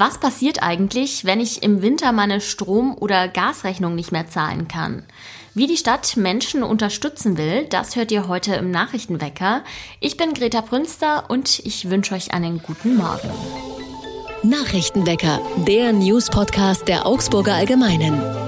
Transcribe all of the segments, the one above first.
Was passiert eigentlich, wenn ich im Winter meine Strom- oder Gasrechnung nicht mehr zahlen kann? Wie die Stadt Menschen unterstützen will, das hört ihr heute im Nachrichtenwecker. Ich bin Greta Brünster und ich wünsche euch einen guten Morgen. Nachrichtenwecker, der News-Podcast der Augsburger Allgemeinen.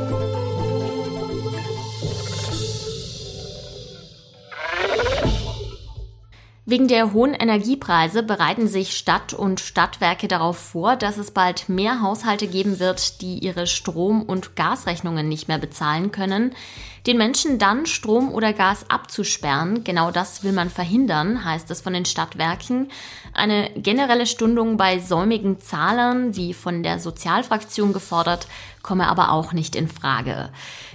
Wegen der hohen Energiepreise bereiten sich Stadt und Stadtwerke darauf vor, dass es bald mehr Haushalte geben wird, die ihre Strom- und Gasrechnungen nicht mehr bezahlen können. Den Menschen dann Strom oder Gas abzusperren, genau das will man verhindern, heißt es von den Stadtwerken. Eine generelle Stundung bei säumigen Zahlern, wie von der Sozialfraktion gefordert, komme aber auch nicht in Frage.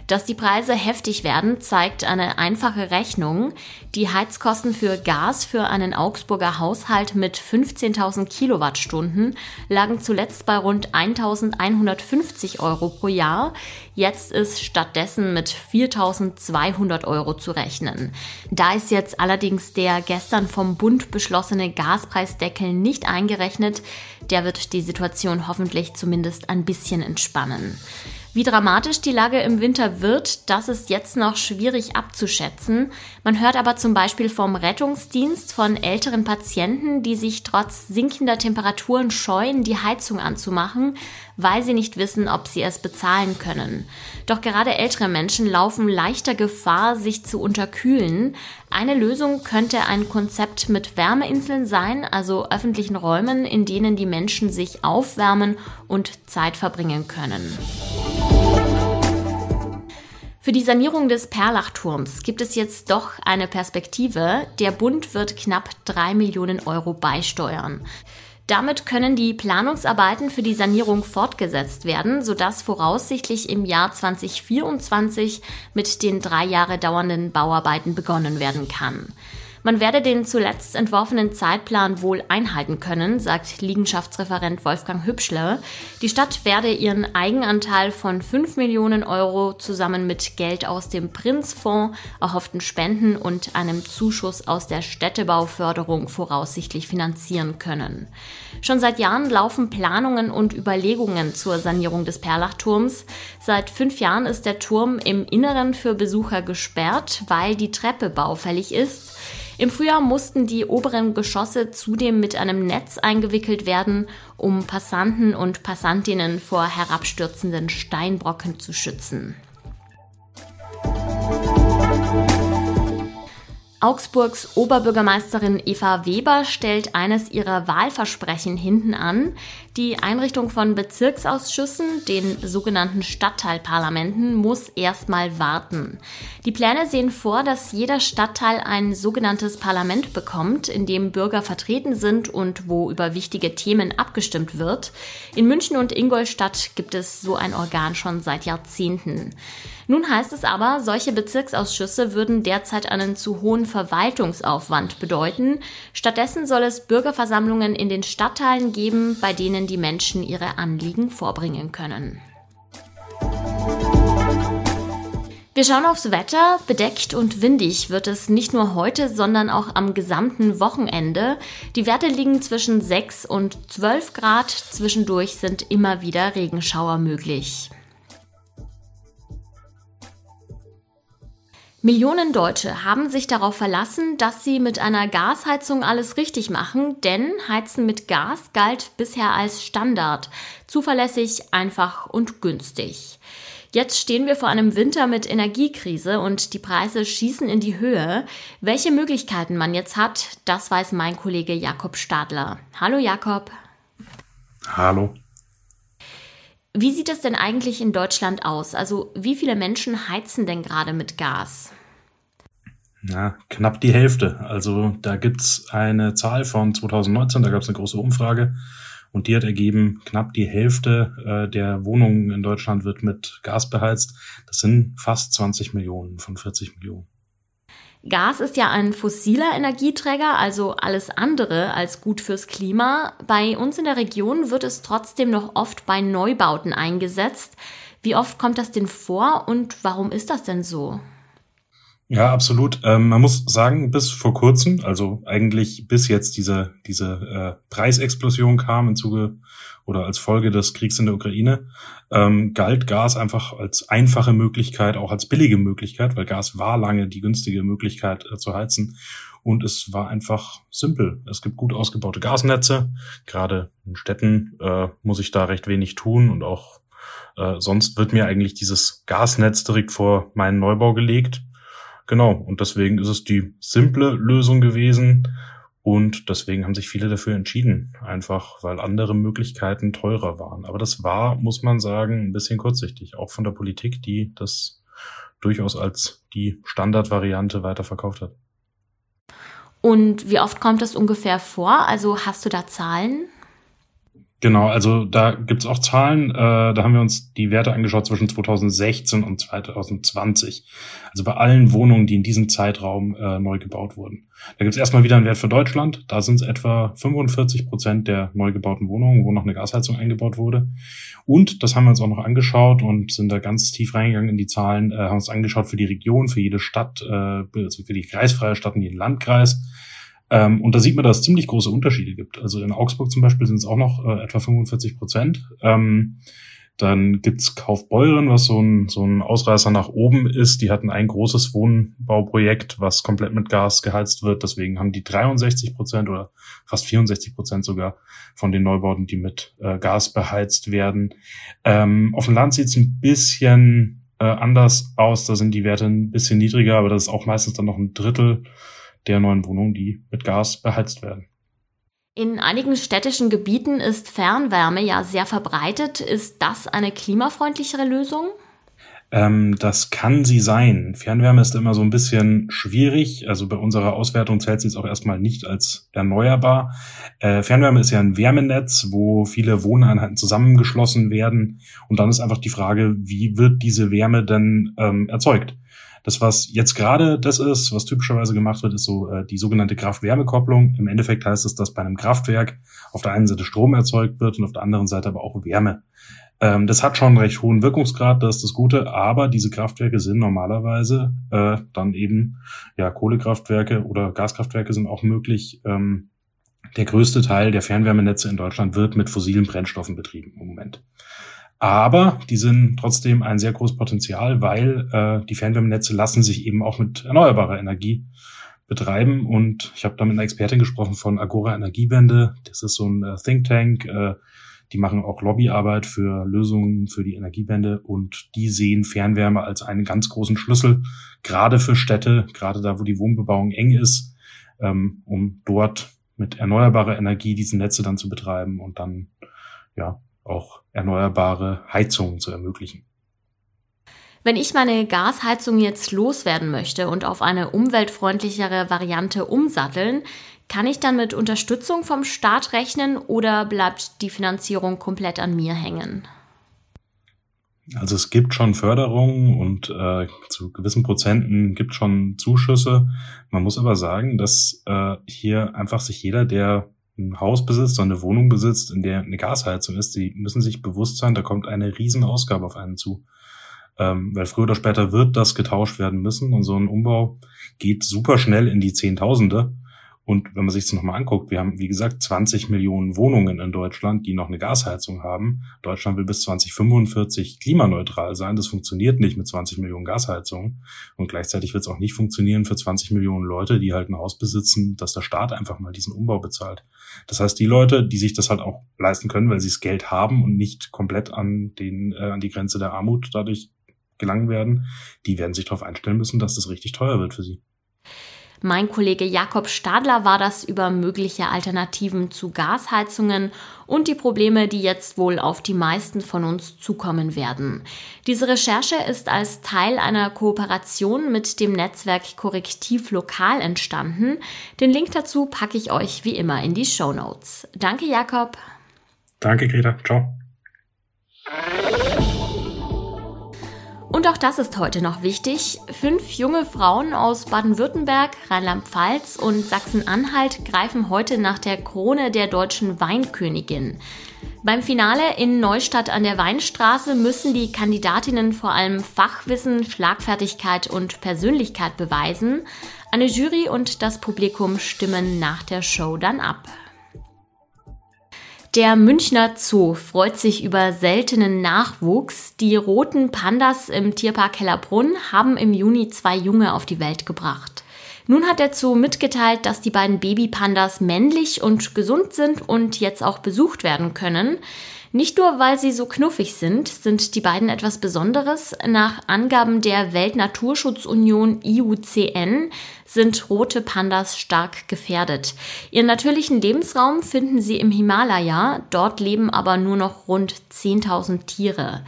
Dass die Preise heftig werden, zeigt eine einfache Rechnung. Die Heizkosten für Gas für einen Augsburger Haushalt mit 15.000 Kilowattstunden lagen zuletzt bei rund 1.150 Euro pro Jahr. Jetzt ist stattdessen mit 4.200 Euro zu rechnen. Da ist jetzt allerdings der gestern vom Bund beschlossene Gaspreisdeckel nicht eingerechnet. Der wird die Situation hoffentlich zumindest ein bisschen entspannen. Wie dramatisch die Lage im Winter wird, das ist jetzt noch schwierig abzuschätzen. Man hört aber zum Beispiel vom Rettungsdienst von älteren Patienten, die sich trotz sinkender Temperaturen scheuen, die Heizung anzumachen, weil sie nicht wissen, ob sie es bezahlen können. Doch gerade ältere Menschen laufen leichter Gefahr, sich zu unterkühlen. Eine Lösung könnte ein Konzept mit Wärmeinseln sein, also öffentlichen Räumen, in denen die Menschen sich aufwärmen und Zeit verbringen können. Für die Sanierung des Perlachturms gibt es jetzt doch eine Perspektive. Der Bund wird knapp drei Millionen Euro beisteuern. Damit können die Planungsarbeiten für die Sanierung fortgesetzt werden, sodass voraussichtlich im Jahr 2024 mit den drei Jahre dauernden Bauarbeiten begonnen werden kann. Man werde den zuletzt entworfenen Zeitplan wohl einhalten können, sagt Liegenschaftsreferent Wolfgang Hübschle. Die Stadt werde ihren Eigenanteil von 5 Millionen Euro zusammen mit Geld aus dem Prinzfonds, erhofften Spenden und einem Zuschuss aus der Städtebauförderung voraussichtlich finanzieren können. Schon seit Jahren laufen Planungen und Überlegungen zur Sanierung des Perlachturms. Seit fünf Jahren ist der Turm im Inneren für Besucher gesperrt, weil die Treppe baufällig ist. Im Frühjahr mussten die oberen Geschosse zudem mit einem Netz eingewickelt werden, um Passanten und Passantinnen vor herabstürzenden Steinbrocken zu schützen. Augsburgs Oberbürgermeisterin Eva Weber stellt eines ihrer Wahlversprechen hinten an, die Einrichtung von Bezirksausschüssen, den sogenannten Stadtteilparlamenten, muss erstmal warten. Die Pläne sehen vor, dass jeder Stadtteil ein sogenanntes Parlament bekommt, in dem Bürger vertreten sind und wo über wichtige Themen abgestimmt wird. In München und Ingolstadt gibt es so ein Organ schon seit Jahrzehnten. Nun heißt es aber, solche Bezirksausschüsse würden derzeit einen zu hohen Verwaltungsaufwand bedeuten. Stattdessen soll es Bürgerversammlungen in den Stadtteilen geben, bei denen die Menschen ihre Anliegen vorbringen können. Wir schauen aufs Wetter. Bedeckt und windig wird es nicht nur heute, sondern auch am gesamten Wochenende. Die Werte liegen zwischen 6 und 12 Grad. Zwischendurch sind immer wieder Regenschauer möglich. Millionen Deutsche haben sich darauf verlassen, dass sie mit einer Gasheizung alles richtig machen, denn Heizen mit Gas galt bisher als Standard, zuverlässig, einfach und günstig. Jetzt stehen wir vor einem Winter mit Energiekrise und die Preise schießen in die Höhe. Welche Möglichkeiten man jetzt hat, das weiß mein Kollege Jakob Stadler. Hallo Jakob. Hallo. Wie sieht es denn eigentlich in Deutschland aus? Also wie viele Menschen heizen denn gerade mit Gas? Ja, knapp die Hälfte. Also da gibt's eine Zahl von 2019, da gab es eine große Umfrage und die hat ergeben, knapp die Hälfte äh, der Wohnungen in Deutschland wird mit Gas beheizt. Das sind fast 20 Millionen von 40 Millionen. Gas ist ja ein fossiler Energieträger, also alles andere als gut fürs Klima. Bei uns in der Region wird es trotzdem noch oft bei Neubauten eingesetzt. Wie oft kommt das denn vor und warum ist das denn so? Ja, absolut. Ähm, man muss sagen, bis vor kurzem, also eigentlich bis jetzt diese, diese äh, Preisexplosion kam im Zuge oder als Folge des Kriegs in der Ukraine, ähm, galt Gas einfach als einfache Möglichkeit, auch als billige Möglichkeit, weil Gas war lange die günstige Möglichkeit äh, zu heizen. Und es war einfach simpel. Es gibt gut ausgebaute Gasnetze. Gerade in Städten äh, muss ich da recht wenig tun und auch äh, sonst wird mir eigentlich dieses Gasnetz direkt vor meinen Neubau gelegt. Genau, und deswegen ist es die simple Lösung gewesen. Und deswegen haben sich viele dafür entschieden, einfach weil andere Möglichkeiten teurer waren. Aber das war, muss man sagen, ein bisschen kurzsichtig, auch von der Politik, die das durchaus als die Standardvariante weiterverkauft hat. Und wie oft kommt das ungefähr vor? Also hast du da Zahlen? Genau, also da gibt's auch Zahlen. Äh, da haben wir uns die Werte angeschaut zwischen 2016 und 2020. Also bei allen Wohnungen, die in diesem Zeitraum äh, neu gebaut wurden. Da gibt's erstmal wieder einen Wert für Deutschland. Da sind es etwa 45 Prozent der neu gebauten Wohnungen, wo noch eine Gasheizung eingebaut wurde. Und das haben wir uns auch noch angeschaut und sind da ganz tief reingegangen in die Zahlen, äh, haben uns angeschaut für die Region, für jede Stadt, äh, also für die kreisfreie Stadt und jeden Landkreis ähm, und da sieht man, dass es ziemlich große Unterschiede gibt. Also in Augsburg zum Beispiel sind es auch noch äh, etwa 45 Prozent. Ähm, dann gibt's Kaufbeuren, was so ein, so ein Ausreißer nach oben ist. Die hatten ein großes Wohnbauprojekt, was komplett mit Gas geheizt wird. Deswegen haben die 63 Prozent oder fast 64 Prozent sogar von den Neubauten, die mit äh, Gas beheizt werden. Ähm, auf dem Land sieht's ein bisschen äh, anders aus. Da sind die Werte ein bisschen niedriger, aber das ist auch meistens dann noch ein Drittel der neuen Wohnungen, die mit Gas beheizt werden. In einigen städtischen Gebieten ist Fernwärme ja sehr verbreitet. Ist das eine klimafreundlichere Lösung? Ähm, das kann sie sein. Fernwärme ist immer so ein bisschen schwierig. Also bei unserer Auswertung zählt sie jetzt auch erstmal nicht als erneuerbar. Äh, Fernwärme ist ja ein Wärmenetz, wo viele Wohneinheiten zusammengeschlossen werden. Und dann ist einfach die Frage, wie wird diese Wärme denn ähm, erzeugt? Das, was jetzt gerade das ist, was typischerweise gemacht wird, ist so äh, die sogenannte Kraft-Wärme-Kopplung. Im Endeffekt heißt es, dass bei einem Kraftwerk auf der einen Seite Strom erzeugt wird und auf der anderen Seite aber auch Wärme. Ähm, das hat schon einen recht hohen Wirkungsgrad, das ist das Gute, aber diese Kraftwerke sind normalerweise äh, dann eben, ja, Kohlekraftwerke oder Gaskraftwerke sind auch möglich. Ähm, der größte Teil der Fernwärmenetze in Deutschland wird mit fossilen Brennstoffen betrieben im Moment. Aber die sind trotzdem ein sehr großes Potenzial, weil äh, die Fernwärmenetze lassen sich eben auch mit erneuerbarer Energie betreiben. Und ich habe da mit einer Expertin gesprochen von Agora Energiewende. Das ist so ein äh, Think Tank. Äh, die machen auch Lobbyarbeit für Lösungen für die Energiewende und die sehen Fernwärme als einen ganz großen Schlüssel, gerade für Städte, gerade da, wo die Wohnbebauung eng ist, ähm, um dort mit erneuerbarer Energie diese Netze dann zu betreiben und dann ja auch erneuerbare Heizungen zu ermöglichen. Wenn ich meine Gasheizung jetzt loswerden möchte und auf eine umweltfreundlichere Variante umsatteln, kann ich dann mit Unterstützung vom Staat rechnen oder bleibt die Finanzierung komplett an mir hängen? Also es gibt schon Förderungen und äh, zu gewissen Prozenten gibt schon Zuschüsse. Man muss aber sagen, dass äh, hier einfach sich jeder, der ein Haus besitzt oder eine Wohnung besitzt, in der eine Gasheizung ist, die müssen sich bewusst sein, da kommt eine riesen Ausgabe auf einen zu. Ähm, weil früher oder später wird das getauscht werden müssen und so ein Umbau geht super schnell in die Zehntausende. Und wenn man sich das nochmal anguckt, wir haben, wie gesagt, 20 Millionen Wohnungen in Deutschland, die noch eine Gasheizung haben. Deutschland will bis 2045 klimaneutral sein. Das funktioniert nicht mit 20 Millionen Gasheizungen. Und gleichzeitig wird es auch nicht funktionieren für 20 Millionen Leute, die halt ein Haus besitzen, dass der Staat einfach mal diesen Umbau bezahlt. Das heißt, die Leute, die sich das halt auch leisten können, weil sie das Geld haben und nicht komplett an, den, äh, an die Grenze der Armut dadurch gelangen werden, die werden sich darauf einstellen müssen, dass das richtig teuer wird für sie. Mein Kollege Jakob Stadler war das über mögliche Alternativen zu Gasheizungen und die Probleme, die jetzt wohl auf die meisten von uns zukommen werden. Diese Recherche ist als Teil einer Kooperation mit dem Netzwerk Korrektiv Lokal entstanden. Den Link dazu packe ich euch wie immer in die Show Notes. Danke, Jakob. Danke, Greta. Ciao. Und auch das ist heute noch wichtig. Fünf junge Frauen aus Baden-Württemberg, Rheinland-Pfalz und Sachsen-Anhalt greifen heute nach der Krone der deutschen Weinkönigin. Beim Finale in Neustadt an der Weinstraße müssen die Kandidatinnen vor allem Fachwissen, Schlagfertigkeit und Persönlichkeit beweisen. Eine Jury und das Publikum stimmen nach der Show dann ab. Der Münchner Zoo freut sich über seltenen Nachwuchs. Die roten Pandas im Tierpark Hellerbrunn haben im Juni zwei Junge auf die Welt gebracht. Nun hat der Zoo mitgeteilt, dass die beiden Babypandas männlich und gesund sind und jetzt auch besucht werden können. Nicht nur, weil sie so knuffig sind, sind die beiden etwas Besonderes. Nach Angaben der Weltnaturschutzunion IUCN sind rote Pandas stark gefährdet. Ihren natürlichen Lebensraum finden sie im Himalaya, dort leben aber nur noch rund 10.000 Tiere.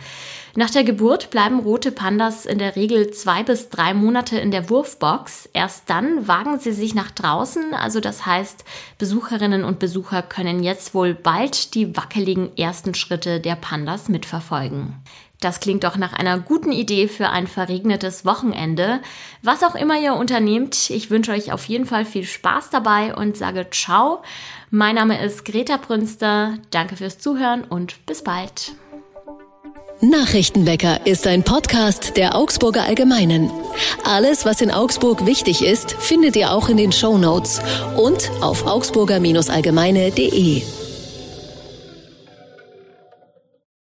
Nach der Geburt bleiben rote Pandas in der Regel zwei bis drei Monate in der Wurfbox. Erst dann wagen sie sich nach draußen. Also das heißt, Besucherinnen und Besucher können jetzt wohl bald die wackeligen ersten Schritte der Pandas mitverfolgen. Das klingt doch nach einer guten Idee für ein verregnetes Wochenende. Was auch immer ihr unternehmt, ich wünsche euch auf jeden Fall viel Spaß dabei und sage ciao. Mein Name ist Greta Brünster. Danke fürs Zuhören und bis bald. Nachrichtenwecker ist ein Podcast der Augsburger Allgemeinen. Alles, was in Augsburg wichtig ist, findet ihr auch in den Show Notes und auf augsburger-allgemeine.de.